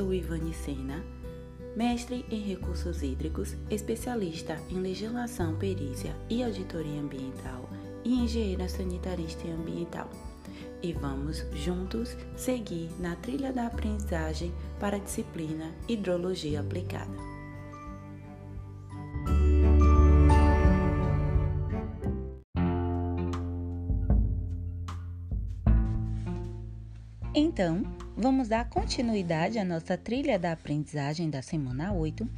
sou Ivane Sena, mestre em recursos hídricos, especialista em legislação, perícia e auditoria ambiental e engenheira sanitarista e ambiental. E vamos juntos seguir na trilha da aprendizagem para a disciplina Hidrologia Aplicada. Então, vamos dar continuidade à nossa trilha da aprendizagem da semana 8,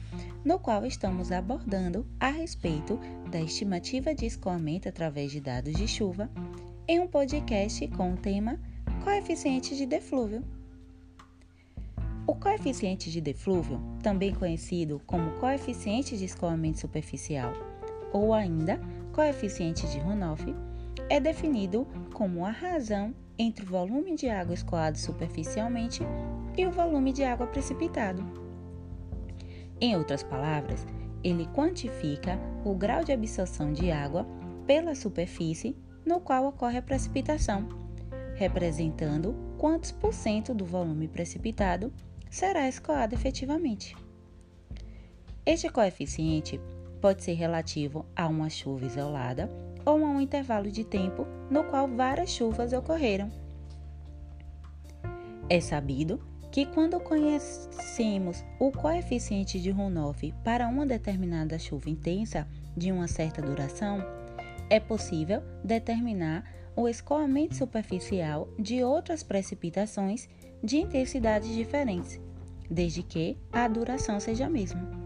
no qual estamos abordando a respeito da estimativa de escoamento através de dados de chuva em um podcast com o tema Coeficiente de Deflúvio. O coeficiente de deflúvio, também conhecido como coeficiente de escoamento superficial ou ainda coeficiente de runoff, é definido como a razão entre o volume de água escoado superficialmente e o volume de água precipitado. Em outras palavras, ele quantifica o grau de absorção de água pela superfície no qual ocorre a precipitação, representando quantos por cento do volume precipitado será escoado efetivamente. Este coeficiente pode ser relativo a uma chuva isolada ou a um intervalo de tempo no qual várias chuvas ocorreram. É sabido que quando conhecemos o coeficiente de runoff para uma determinada chuva intensa de uma certa duração, é possível determinar o escoamento superficial de outras precipitações de intensidades diferentes, desde que a duração seja a mesma.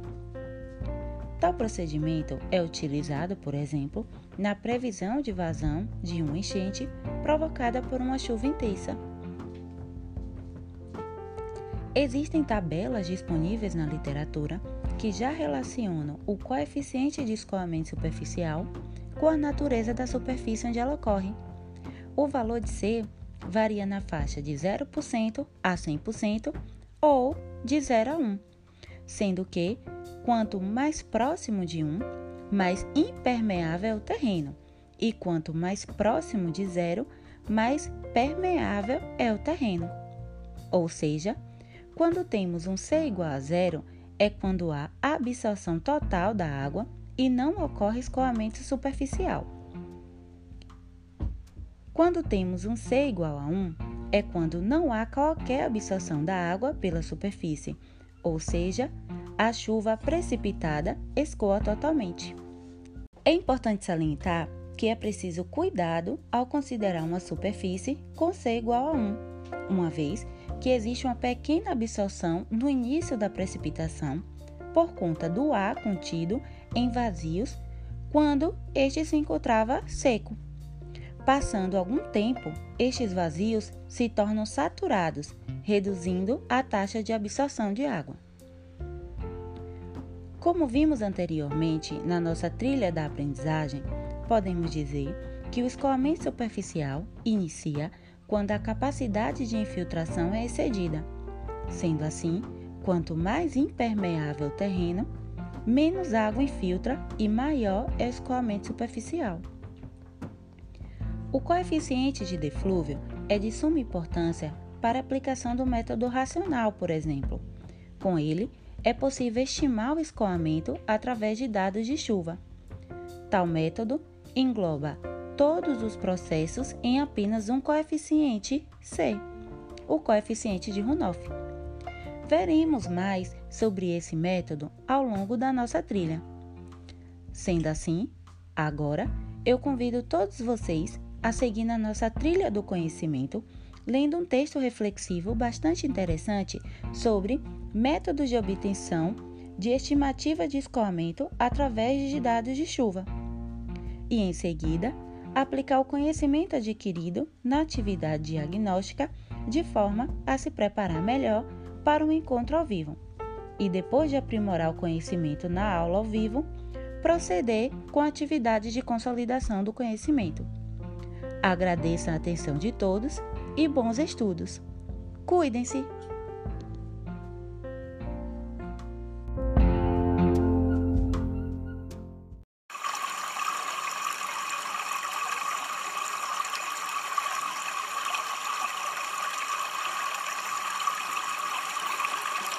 Tal procedimento é utilizado, por exemplo, na previsão de vazão de uma enchente provocada por uma chuva intensa. Existem tabelas disponíveis na literatura que já relacionam o coeficiente de escoamento superficial com a natureza da superfície onde ela ocorre. O valor de C varia na faixa de 0% a 100% ou de 0 a 1, sendo que Quanto mais próximo de 1, mais impermeável é o terreno, e quanto mais próximo de zero, mais permeável é o terreno. Ou seja, quando temos um C igual a zero, é quando há absorção total da água e não ocorre escoamento superficial. Quando temos um C igual a 1, é quando não há qualquer absorção da água pela superfície, ou seja, a chuva precipitada escoa totalmente. É importante salientar que é preciso cuidado ao considerar uma superfície com C igual a 1, uma vez que existe uma pequena absorção no início da precipitação por conta do ar contido em vazios quando este se encontrava seco. Passando algum tempo, estes vazios se tornam saturados, reduzindo a taxa de absorção de água. Como vimos anteriormente na nossa trilha da aprendizagem, podemos dizer que o escoamento superficial inicia quando a capacidade de infiltração é excedida. Sendo assim, quanto mais impermeável o terreno, menos água infiltra e maior é o escoamento superficial. O coeficiente de deflúvio é de suma importância para a aplicação do método racional, por exemplo. Com ele, é possível estimar o escoamento através de dados de chuva. Tal método engloba todos os processos em apenas um coeficiente C, o coeficiente de runoff. Veremos mais sobre esse método ao longo da nossa trilha. Sendo assim, agora eu convido todos vocês a seguir na nossa trilha do conhecimento, lendo um texto reflexivo bastante interessante sobre métodos de obtenção de estimativa de escoamento através de dados de chuva. E, em seguida, aplicar o conhecimento adquirido na atividade diagnóstica de forma a se preparar melhor para um encontro ao vivo. E depois de aprimorar o conhecimento na aula ao vivo, proceder com atividades de consolidação do conhecimento. Agradeço a atenção de todos e bons estudos. Cuidem-se!